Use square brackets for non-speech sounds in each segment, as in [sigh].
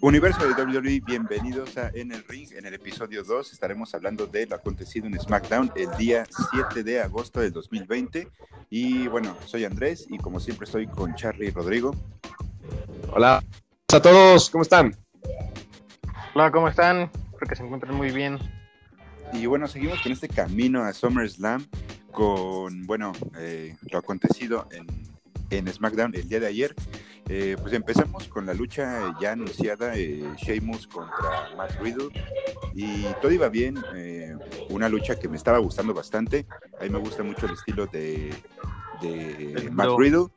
Universo de WWE, bienvenidos a En el Ring. En el episodio 2 estaremos hablando de lo acontecido en SmackDown el día 7 de agosto del 2020. Y bueno, soy Andrés y como siempre estoy con Charlie y Rodrigo. Hola a todos, ¿cómo están? Hola, ¿cómo están? Espero que se encuentren muy bien. Y bueno, seguimos con este camino a SummerSlam con, bueno, eh, lo acontecido en, en SmackDown el día de ayer. Eh, pues empezamos con la lucha ya anunciada, eh, Sheamus contra Matt Riddle, y todo iba bien, eh, una lucha que me estaba gustando bastante, a mí me gusta mucho el estilo de, de Matt Riddle,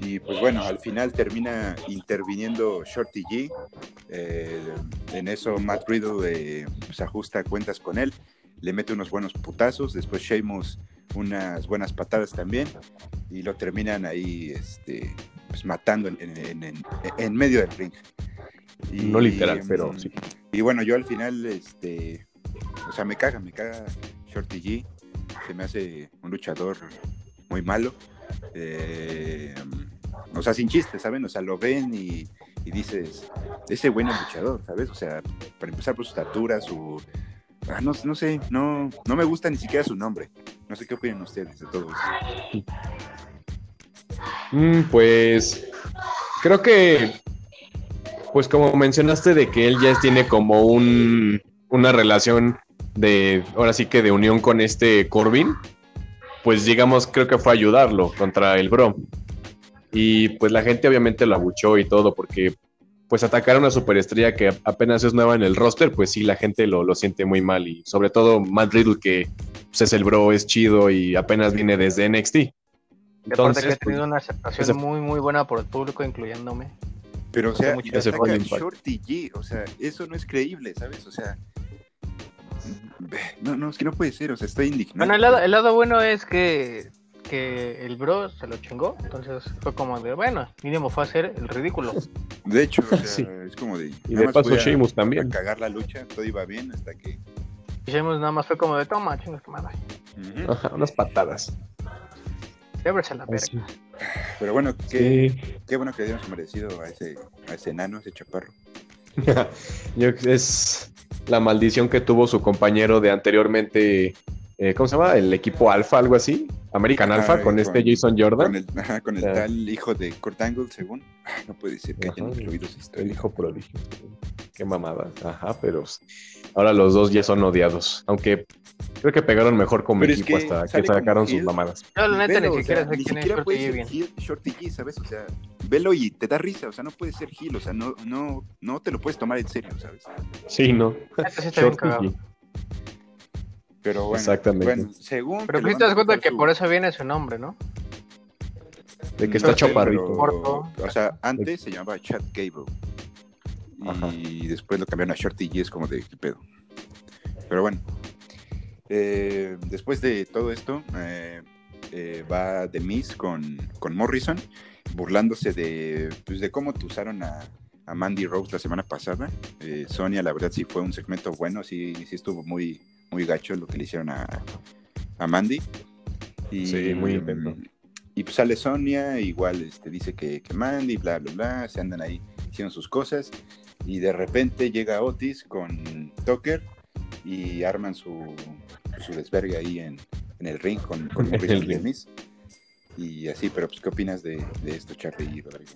y pues bueno, al final termina interviniendo Shorty G, en eso Matt Riddle se ajusta cuentas con él, le mete unos buenos putazos, después Sheamus unas buenas patadas también, y lo terminan ahí, este pues, matando en, medio del ring. no literal, pero mm, sí. Y bueno, yo al final, este, o sea, me caga, me caga Shorty G. Se me hace un luchador muy malo. Eh, o sea, sin chistes, ¿saben? O sea, lo ven y, dices, ese buen luchador, ¿sabes? O sea, para empezar por su estatura, su... Ah, no, no sé, no, no me gusta ni siquiera su nombre. No sé qué opinan ustedes de todo eso. Mm, pues creo que, pues como mencionaste de que él ya tiene como un, una relación de, ahora sí que de unión con este Corbin, pues digamos, creo que fue ayudarlo contra el Bro. Y pues la gente obviamente lo abuchó y todo, porque pues atacar a una superestrella que apenas es nueva en el roster, pues sí, la gente lo, lo siente muy mal. Y sobre todo Matt Riddle, que pues, es el bro, es chido y apenas viene desde NXT. Entonces, que ha tenido pues, una aceptación muy, muy buena por el público, incluyéndome. Pero, o sea, y Shorty G, o sea, eso no es creíble, ¿sabes? O sea, no, no, es que no puede ser, o sea, estoy indignado. Bueno, el lado, el lado bueno es que, que el bro se lo chingó, entonces fue como de, bueno, mínimo fue a hacer el ridículo. De hecho, o [laughs] sea, es como de... Y de paso Sheamus también. A cagar la lucha, todo iba bien hasta que... Sheamus nada más fue como de, toma, chingas tu madre. Ajá, unas patadas. Pero bueno, qué, qué bueno que hayamos merecido a ese, a ese enano, a ese chaparro. [laughs] Yo, es la maldición que tuvo su compañero de anteriormente, eh, ¿cómo se llama? El equipo Alfa, algo así. American Alpha, con, este Jason Jordan. Con el, ajá, con el tal hijo de Kurt Angle, según. no puede ser que hayan incluido esa El hijo prodigio. Qué mamada. Ajá, pero ahora los dos ya son odiados. Aunque creo que pegaron mejor como equipo hasta que sacaron sus mamadas. No, la neta, ni siquiera sé quién es Shorty G. Shorty G, ¿sabes? O sea, velo y te da risa. O sea, no puede ser Gil. O sea, no, no, no te lo puedes tomar en serio, ¿sabes? Sí, no. Shorty G. Pero bueno, Exactamente. según. Pero te das cuenta que por eso viene su nombre, ¿no? De que está chaparrito. o sea, antes se llamaba Chad Gable. Y después lo cambiaron a Shorty G, es como de qué pedo. Pero bueno. Eh, después de todo esto, eh, eh, va The Miz con, con Morrison, burlándose de, pues, de cómo te usaron a, a Mandy Rose la semana pasada. Sonia, la verdad, sí fue un segmento bueno, sí, sí estuvo muy, muy gacho lo que le hicieron a, a Mandy. Y, sí, muy intento. Y pues sale Sonia, igual este, dice que, que Mandy, bla, bla, bla, se andan ahí haciendo sus cosas. Y de repente llega Otis con Tucker y arman su, su desvergue ahí en, en el ring con, con [laughs] Morrison y Y así, pero pues, ¿qué opinas de, de esto, Charlie y Rodrigo?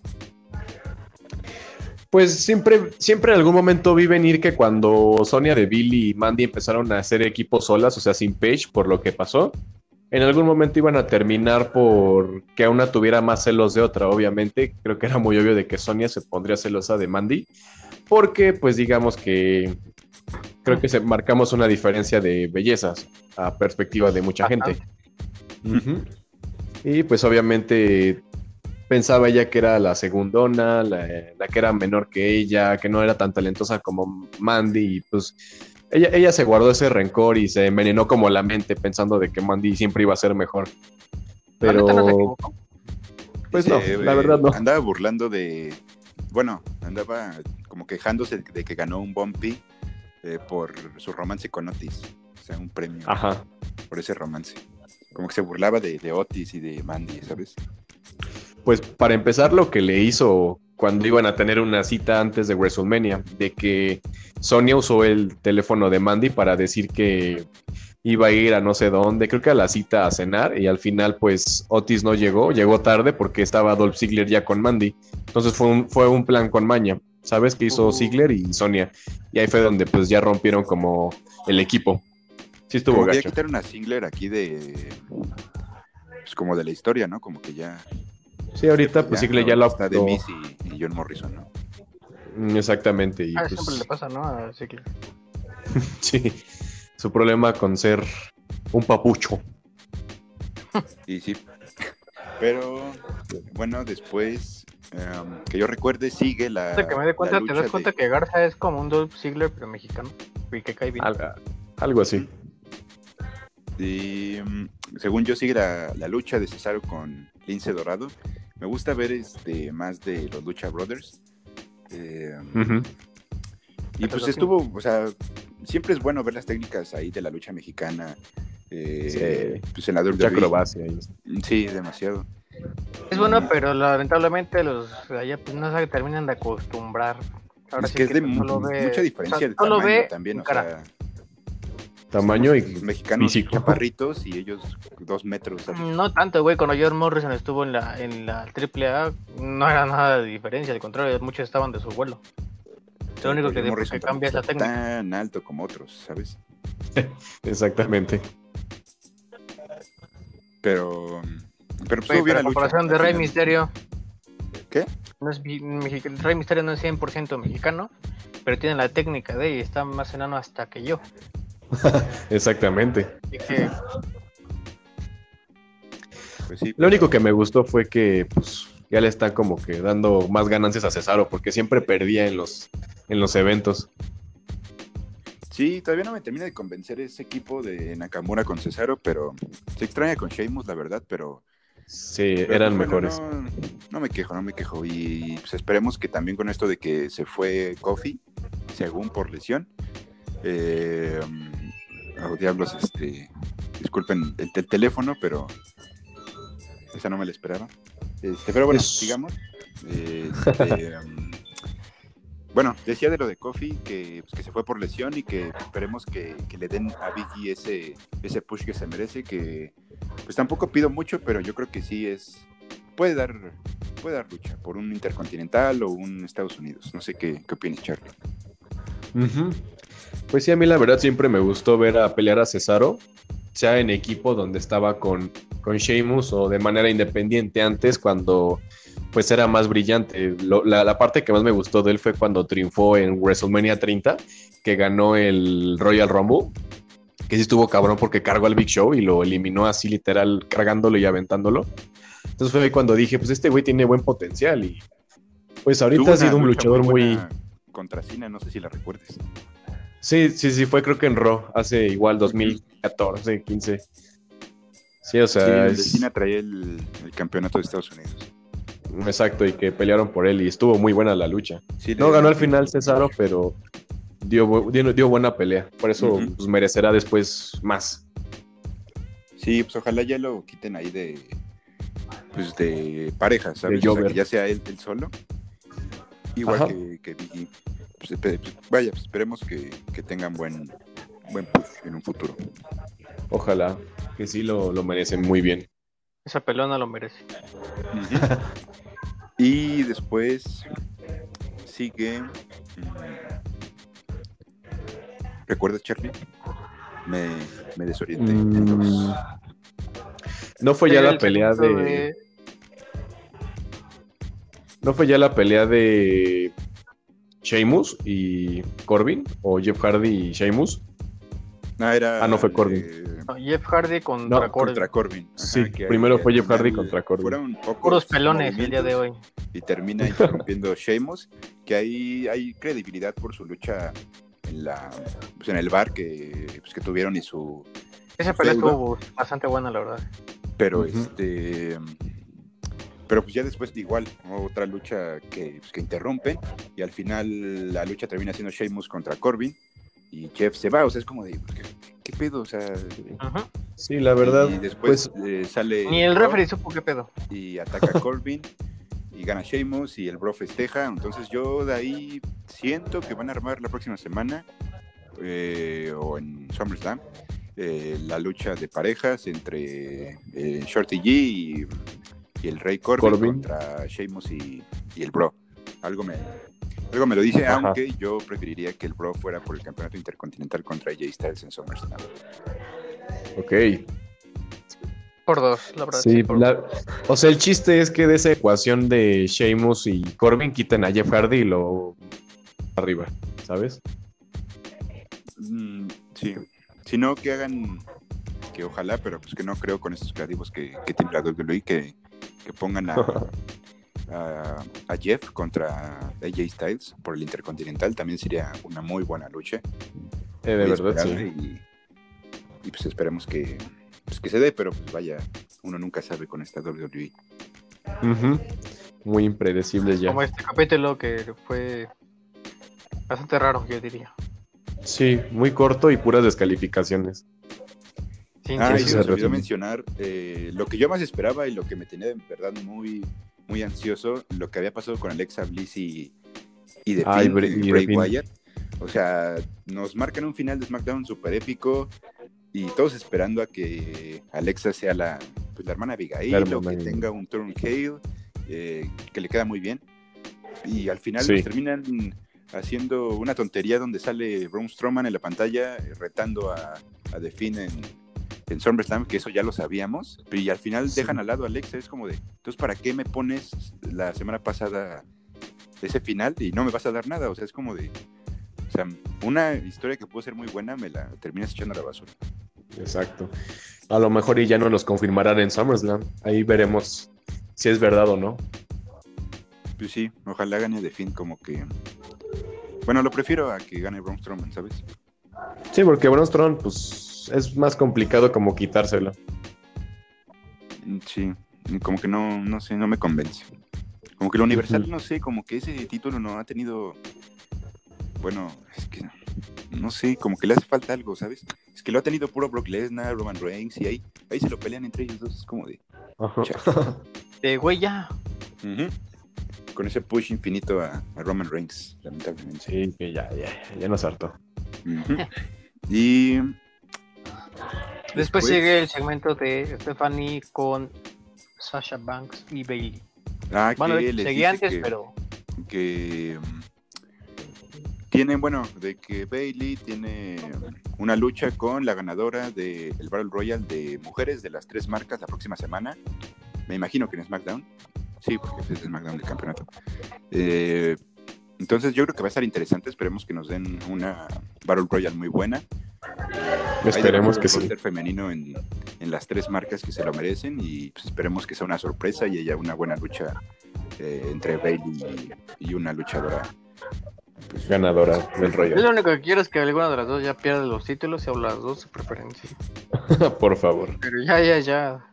Pues siempre, siempre en algún momento vi venir que cuando Sonia de Billy y Mandy empezaron a hacer equipos solas, o sea, sin Page, por lo que pasó, en algún momento iban a terminar por que una tuviera más celos de otra, obviamente. Creo que era muy obvio de que Sonia se pondría celosa de Mandy, porque pues digamos que creo que se, marcamos una diferencia de bellezas a perspectiva de mucha gente. Y pues obviamente pensaba ella que era la segundona, la, la, que era menor que ella, que no era tan talentosa como Mandy, y pues ella, ella se guardó ese rencor y se envenenó como la mente pensando de que Mandy siempre iba a ser mejor. Pero... pues no, la verdad no. Andaba burlando de... Bueno, andaba como quejándose de que ganó un Bumpy eh, por su romance con Otis. O sea, un premio Ajá. por ese romance. Como que se burlaba de, de Otis y de Mandy, ¿sabes? Pues para empezar, lo que le hizo cuando iban a tener una cita antes de WrestleMania, de que Sonia usó el teléfono de Mandy para decir que iba a ir a no sé dónde, creo que a la cita a cenar, y al final pues Otis no llegó, llegó tarde porque estaba Dolph Ziggler ya con Mandy. Entonces fue un, fue un plan con maña. ¿Sabes? Que hizo. Ziggler y Sonia. Y ahí fue donde pues ya rompieron como el equipo. Sí estuvo Como que ya gacho. quitaron a Singler aquí de. Pues como de la historia, ¿no? Como que ya. Sí, ahorita pues Ziggler ya lo Está de. Miz y, y John Morrison, ¿no? Mm, Exactamente. Y Ah, pues, siempre le pasa, ¿no? A Ziggler. [laughs] sí, su problema con ser un papucho. Y sí. Pero bueno, después. Em, que yo recuerde, sigue la. Hasta que me dé cuenta, te lucha das de- cuenta que Garza es como un Dolph Ziggler, pero mexicano. Y que cae bien. Algo, algo así. Y mm, según yo sigue la, la lucha de Cesaro con Lince Dorado. Me gusta ver este más de los Lucha Brothers. Eh, Ujú. y pues estuvo, o sea, siempre es bueno ver las técnicas ahí de la lucha mexicana. eh, Sí. Pues en la WWE. ahí. Sí, demasiado. Es bueno, pero lamentablemente los allá pues no se terminan de acostumbrar. Ahora es sí que es de pues, solo ve- mucha diferencia o sea, de solo tamaño ve también. O cara. sea, Tamaño y los mexicanos físico. chaparritos y ellos dos metros. ¿sabes? No tanto, güey, cuando John Morrison estuvo en la en la AAA no era nada de diferencia, al contrario, muchos estaban de su vuelo. Lo único que, Morrison que cambia es la técnica. tan alto como otros, ¿sabes? [laughs] Exactamente. Pero, pero pues pero la lucha. comparación de Rey. Misterio, ¿Qué? no es Rey Misterio no es 100% mexicano, pero tiene la técnica de y está más enano hasta que yo. [laughs] Exactamente. Que Pues sí, Lo único que me gustó fue que pues, ya le están como que dando más ganancias a Cesaro porque siempre perdía en los, en los eventos. Sí, todavía no me termina de convencer ese equipo de Nakamura con Cesaro, pero se extraña con Sheamus, la verdad, pero... Sí, pero, eran pues, bueno, mejores. No, no me quejo, no me quejo. Y pues esperemos que también con esto de que se fue Kofi, según por lesión, eh, oh, diablos, este, disculpen el, el teléfono, pero esa no me la esperaba. Este, pero bueno, Es- sigamos. [laughs] Este, um, bueno, decía de lo de Kofi que, pues, que se fue por lesión y que esperemos que, que le den a Biggie ese, ese push que se merece, que pues tampoco pido mucho, pero yo creo que sí es, puede dar, puede dar lucha por un intercontinental o un Estados Unidos. No sé qué, qué opinas, Charlie. Pues sí, a mí la verdad siempre me gustó ver a pelear a Cesaro, sea en equipo donde estaba con, con Sheamus o de manera independiente antes cuando pues era más brillante. Lo- la, la parte que más me gustó de él fue cuando triunfó en WrestleMania 30, que ganó el Royal Rumble, que sí estuvo cabrón porque cargó al Big Show y lo eliminó así literal cargándolo y aventándolo. Entonces fue ahí cuando dije, pues este güey tiene buen potencial y pues ahorita Tuvo ha sido un lucha luchador muy... Contra Cena, no sé si la recuerdes. Sí, sí, sí, fue creo que en Raw, hace igual 2014, 15. Sí, o Sí, sea, de es- Cena traía el, el campeonato de Estados Unidos. Exacto, y que pelearon por él y estuvo muy buena la lucha. Sí, No ganó al final Cesaro, pero dio, bu- dio, dio buena pelea, por eso pues, merecerá después más. Sí, pues ojalá ya lo quiten ahí de pues de pareja, ¿sabes? De O sea, que ya sea él, él solo. Igual Ajá. que, que Biggie. Pues, pues, vaya, pues, esperemos que, que tengan buen, buen push en un futuro. Ojalá, que sí lo, lo merecen muy bien. Esa pelona lo merece. y después sigue. mm, ¿Recuerdas, Charlie? Me, me desorienté. Mm, No fue ya la pelea segmento de... ¿No fue ya la pelea de Sheamus y Corbin? ¿O Jeff Hardy y Sheamus? Ah, era, Ah, no fue Corbin. eh, no, Jeff Hardy contra No, Corbin. contra Corbin. Ajá, Sí, que primero fue Jeff Hardy contra Corbin. Fueron pocos Puros pelones el día de hoy. Y termina interrumpiendo [laughs] Sheamus, que ahí hay credibilidad por su lucha en la pues, en el bar que, pues, que tuvieron y su Esa pelea estuvo bastante buena, la verdad. pero este pero pues ya después igual otra lucha que, pues, que interrumpen y al final la lucha termina siendo Sheamus contra Corbin y Jeff se va, o sea, es como de ¿qué, qué pedo? O sea. Sí, la verdad, y después pues eh, sale Ni el referee supo qué pedo. y ataca a Corbin [laughs] y gana Sheamus y el Bro festeja. Entonces yo de ahí siento que van a armar la próxima semana eh, o en SummerSlam eh, la lucha de parejas entre eh, Shorty G y, y el Rey Corbin, Corbin. contra Sheamus y, y el Bro. Algo me, algo me lo dice, Ajá. aunque yo preferiría que el Bro fuera por el campeonato intercontinental contra AJ Styles en SummerSlam. Ok. Por dos, la verdad. Sí, por la- o sea, el chiste es que de esa ecuación de Sheamus y Corbin quiten a Jeff Hardy y lo arriba, ¿sabes? Mm, sí, si no que hagan, que ojalá, pero pues que no creo con estos creativos que, que tiene la WWE, que, que pongan a, [laughs] a, a Jeff contra AJ Styles por el Intercontinental, también sería una muy buena lucha. Eh, de verdad, sí. Y, y, pues esperemos que, pues que se dé, pero pues vaya, uno nunca sabe con esta WWE. Ujú. Muy impredecibles ya. Como este capítulo que fue bastante raro, yo diría. Sí, muy corto y puras descalificaciones. Ah, y se nos olvidó mencionar eh, lo que yo más esperaba y lo que me tenía de verdad muy, muy ansioso, lo que había pasado con Alexa Bliss y, y Ah, y Finn, Bray- y Bray. Wyatt. O sea, nos marcan un final de SmackDown súper épico y todos esperando a que Alexa sea la, pues, la hermana Abigail La o que tenga un turn heel eh, que le queda muy bien. Y al final Sí. nos terminan haciendo una tontería donde sale Braun Strowman en la pantalla retando a, a The Finn en, en SummerSlam, que eso ya lo sabíamos, y al final Sí. dejan al lado a Alexa, es como de, entonces, ¿para qué me pones la semana pasada ese final y no me vas a dar nada? O sea, es como de, o sea, una historia que pudo ser muy buena, me la terminas echando a la basura. Exacto. A lo mejor y ya no los confirmarán en SummerSlam. Ahí veremos si es verdad o no. Pues sí, ojalá gane The Finn como que... Bueno, lo prefiero a que gane Braun Strowman, ¿sabes? Sí, porque Braun Strowman, pues, es más complicado como quitárselo. Mm, Sí, como que no, no sé, no me convence. Como que lo universal, no sé, como que ese título no ha tenido... Bueno, es que no sé, como que le hace falta algo, ¿sabes? Es que lo ha tenido puro Brock Lesnar, Roman Reigns, y ahí, ahí se lo pelean entre ellos dos, es como de... [laughs] De güey, ya. Con ese push infinito a, a Roman Reigns, lamentablemente. Sí, que ya, ya, ya nos hartó. [laughs] Y Después sigue el segmento de Stephanie con Sasha Banks y Bailey. Ah, Bueno, que seguía antes, que, pero que, mm, tienen, bueno, de que Bailey tiene una lucha con la ganadora del Battle Royale de mujeres de las tres marcas la próxima semana. Me imagino que en SmackDown. Sí, porque es SmackDown del campeonato. Eh, entonces yo creo que va a estar interesante. Esperemos que nos den una Battle Royale muy buena. Esperemos que sí. femenino en, en las tres marcas que se lo merecen y pues, esperemos que sea una sorpresa y haya una buena lucha eh, entre Bailey y, y una luchadora. pues, Ganadora del yo Royal. lo único que quiero es que alguna de las dos ya pierda los títulos y o las dos su preferencia. [laughs] Por favor. Pero ya, ya, ya.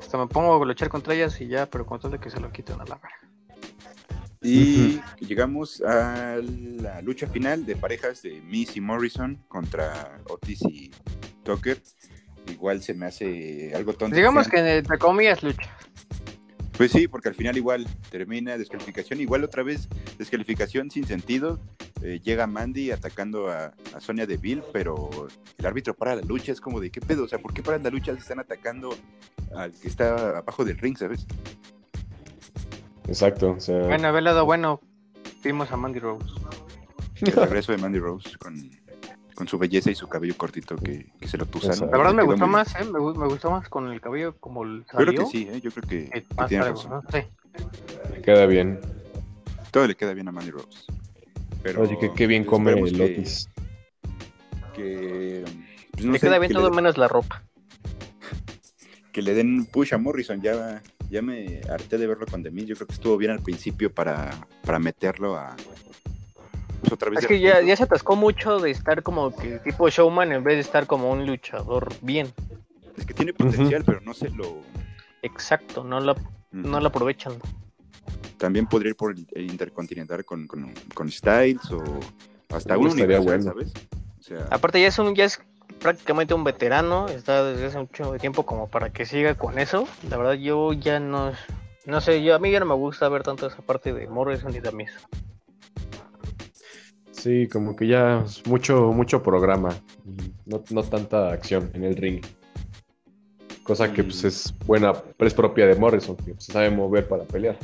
Hasta me pongo a luchar contra ellas y ya, pero con tal de que se lo quiten a la verga. Y llegamos a la lucha final de parejas de Miss y Morrison contra Otis y Tucker. Igual se me hace algo tonto. Digamos que entre comillas lucha. Pues sí, porque al final igual termina descalificación. Igual otra vez descalificación sin sentido. Eh, llega Mandy atacando a, a Sonia Deville, pero el árbitro para la lucha. Es como de qué pedo. O sea, ¿por qué paran la lucha si están atacando al que está abajo del ring, ¿sabes? Exacto. O sea, Bueno, a ver, lado bueno, vimos a Mandy Rose. El regreso de Mandy Rose con, con su belleza y su cabello cortito que, que se lo tusaron. Exacto. La verdad me gustó más, ¿eh? Me, me gustó más con el cabello como el bien. Yo salió. creo que sí, ¿eh? yo creo que, que tiene razón. ¿no? Sí. queda bien. Todo le queda bien a Mandy Rose. Pero, Oye, que qué bien pues, come el que- Otis. Que, pues, no Le sé, queda bien que todo le, menos la ropa. que le den push a Morrison. Ya, ya me harté de verlo con The Miz. Yo creo que estuvo bien al principio para, para meterlo a. pues, otra vez Es que ya, se atascó mucho de estar como que tipo showman en vez de estar como un luchador bien. Es que tiene potencial, pero no se lo. Exacto, no la, no la aprovechan. También podría ir por el, el Intercontinental con, con, con Styles o hasta un estaría universal, bueno. ¿sabes? O sea, Aparte ya es un, ya es prácticamente un veterano, está desde hace mucho tiempo como para que siga con eso. La verdad yo ya no, No sé, yo a mí ya no me gusta ver tanto esa parte de Morrison y Damis. Sí, como que ya es mucho, mucho programa. No, no tanta acción en el ring. Cosa que pues, Mm. es buena, es propia de Morrison, que se sabe mover para pelear.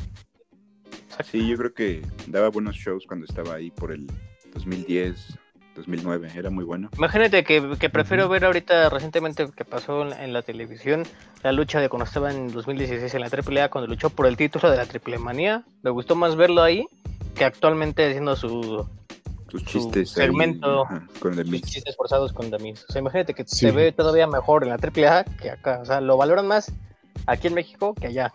Sí, yo creo que daba buenos shows cuando estaba ahí por el 2010, 2009. Era muy bueno. Imagínate que, que prefiero ver ahorita recientemente que pasó en la, en la televisión la lucha de cuando estaba en 2016 en la AAA cuando luchó por el título de la Triple Manía. Me gustó más verlo ahí que actualmente haciendo su, Sus Su chistes. ahí, segmento. ajá, con el sus chistes forzados con Damis. O sea, imagínate que Sí. se ve todavía mejor en la AAA que acá. O sea, lo valoran más aquí en México que allá.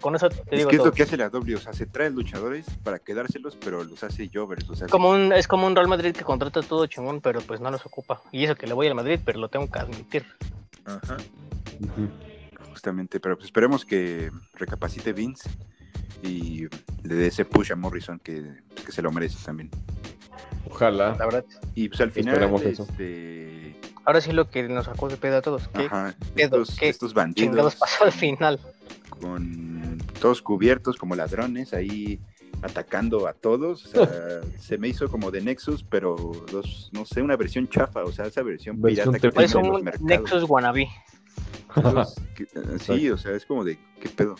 Con eso te Es digo que es todo. lo que hace la W, o sea, se trae luchadores para quedárselos, pero los hace jovers, o sea, Como un, es como un Real Madrid que contrata todo chingón, pero pues no los ocupa. Y eso que le voy al Madrid, pero lo tengo que admitir. ajá, Ujú. justamente, pero pues esperemos que recapacite Vince y le dé ese push a Morrison que, pues, que se lo merece también. Ojalá. La verdad. Y pues al final, Esperemos eso. este, Ahora sí lo que nos sacó de pedo a todos. ¿Qué ajá, pedo? estos, ¿Qué estos bandidos chingados pasó al final? Con todos cubiertos como ladrones ahí atacando a todos, o sea, [laughs] se me hizo como de Nexus, pero dos, no sé, una versión chafa, o sea, esa versión Versión pirata que Es en los mercados. Nexus wannabe. Que- eh, sí, o sea, es como de, ¿qué pedo?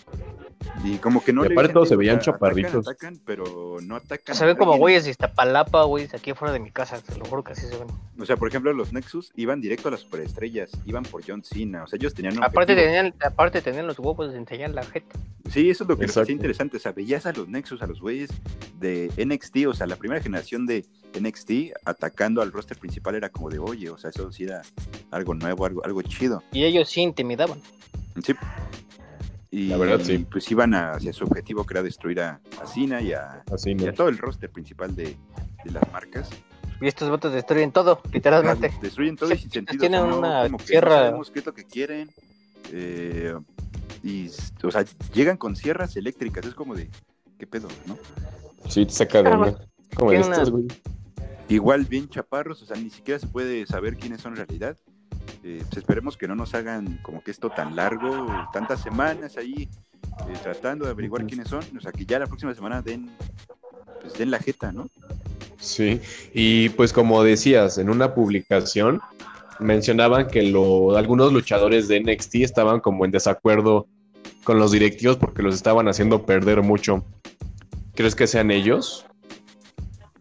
Y como que no Y aparte todos se veían chaparritos. Atacan, atacan, pero no atacan. Se ven como güeyes de Iztapalapa, güeyes, aquí afuera de mi casa. Te lo juro que así se ven. O sea, por ejemplo, los Nexus iban directo a las superestrellas, iban por John Cena, o sea, ellos tenían un Aparte objetivo. tenían, aparte tenían los huevos de enseñar la jeta. Sí, eso es lo que hacía interesante, o sea, veías a los Nexus, a los güeyes de NXT, o sea, la primera generación de NXT atacando al roster principal era como de, oye, o sea, eso sí era algo nuevo, algo, algo chido. Y ellos sí intimidaban. Sí. Y La verdad, sí. pues iban hacia su objetivo que era destruir a, a Cena y a, y todo el roster principal de, de las marcas. Y estos votos destruyen todo, literalmente. Destruyen todo y sin sentido. Tienen o sea, no, una como que no sabemos qué es lo que quieren. eh, y, o sea, llegan con sierras eléctricas. Es como de, ¿qué pedo, no? Sí, te saca de Ah, onda. Como estos, güey. Igual bien chaparros, o sea, ni siquiera se puede saber quiénes son en realidad. Eh, pues esperemos que no nos hagan como que esto tan largo, tantas semanas ahí eh, tratando de averiguar quiénes son. O sea, que ya la próxima semana den, pues, den la jeta, ¿no? Sí, y pues como decías, en una publicación mencionaban que lo- algunos luchadores de NXT estaban como en desacuerdo con los directivos porque los estaban haciendo perder mucho. ¿Crees que sean ellos?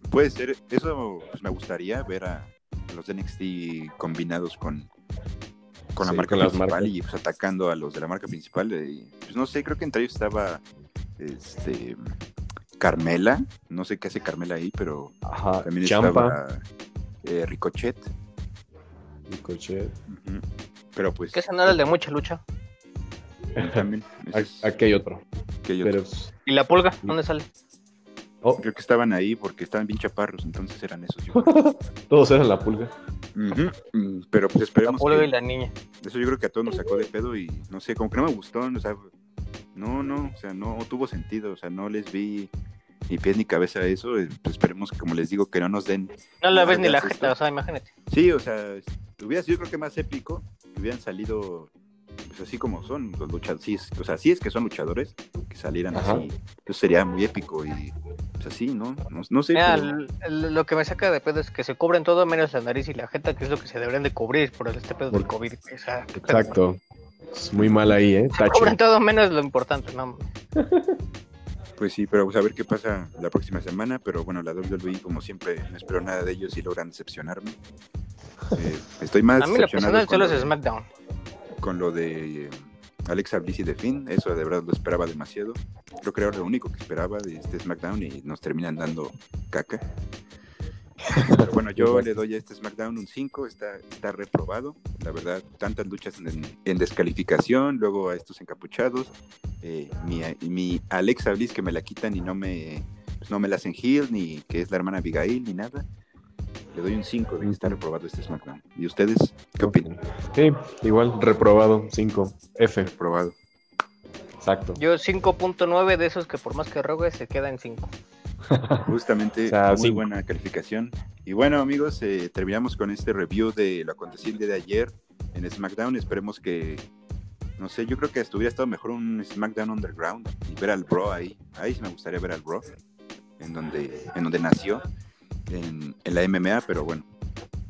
Puede ser, eso pues, me gustaría ver a, a los de NXT combinados con, con la Sí, marca con las principal marcas. y pues atacando a los de la marca principal. eh, y, pues no sé, creo que entre ellos estaba este Carmela, no sé qué hace Carmela ahí, pero Ajá, también Champa. estaba eh, Ricochet. Ricochet. ujú, Pero pues no era el de mucha lucha. [laughs] también es- Aquí hay otro. que hay otro. Pero, pues, ¿Y la pulga? ¿Dónde sale? oh, Creo que estaban ahí porque estaban bien chaparros, entonces eran esos. [laughs] yo creo. todos eran la pulga. Mm, Pero pues La esperemos pulga que- y la niña. Eso yo creo que a todos nos sacó de pedo y no sé, como que no me gustó, o sea, no, no, o sea, no tuvo sentido, o sea, no les vi ni pies ni cabeza a eso, eh, pues esperemos que como les digo que no nos den, No la ves ni la jeta, o sea, imagínate. sí, o sea, hubiera sido creo que más épico que hubieran salido pues así como son los luchadores, o sea, sí es que son luchadores, que salieran Ajá. así, eso sería muy épico y pues así, ¿no? No, no sé, Mira, pero- lo que me saca de pedo es que se cubren todo menos la nariz y la jeta, que es lo que se deberían de cubrir por este pedo del Por- COVID. O sea. Exacto. Es muy mal ahí, ¿eh? Se Tache. cubren todo menos lo importante, ¿no? [laughs] Pues sí, pero vamos a ver qué pasa la próxima semana. Pero bueno, la WWE, como siempre, no espero nada de ellos y logran decepcionarme. Eh, estoy más A mí lo decepcionado personal solo lo, es SmackDown. Con lo de eh, Alexa Bliss y de Finn. Eso de verdad lo esperaba demasiado. Creo que era lo único que esperaba de este SmackDown y nos terminan dando caca. Pero bueno, yo le doy a este SmackDown un 5, está, está reprobado. La verdad, tantas luchas en, en descalificación, luego a estos encapuchados. eh, mi, mi Alexa Bliss que me la quitan y no me, pues no me la hacen heel, ni que es la hermana Abigail, ni nada. Le doy un 5 de que está reprobado este SmackDown. ¿Y ustedes qué opinan? Sí, igual, reprobado. 5. F. Reprobado. Exacto. Yo 5.9 de esos que por más que rogue se queda en 5. [laughs] Justamente, O sea, muy cinco. buena calificación. Y bueno, amigos, eh, terminamos con este review de lo acontecido el día de ayer en SmackDown. Esperemos que No sé, yo creo que estuviera estado mejor un SmackDown Underground y ver al Bro ahí. Ahí sí me gustaría ver al Bro, en donde, en donde nació, en, en la MMA, pero bueno,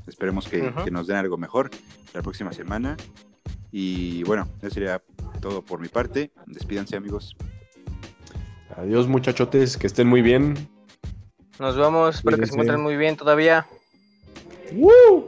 esperemos que, nos den algo mejor la próxima semana. Y bueno, eso sería todo por mi parte. Despídanse, amigos. Adiós, muchachotes, que estén muy bien. Nos vemos, espero que se encuentren muy bien todavía. ¡Woo!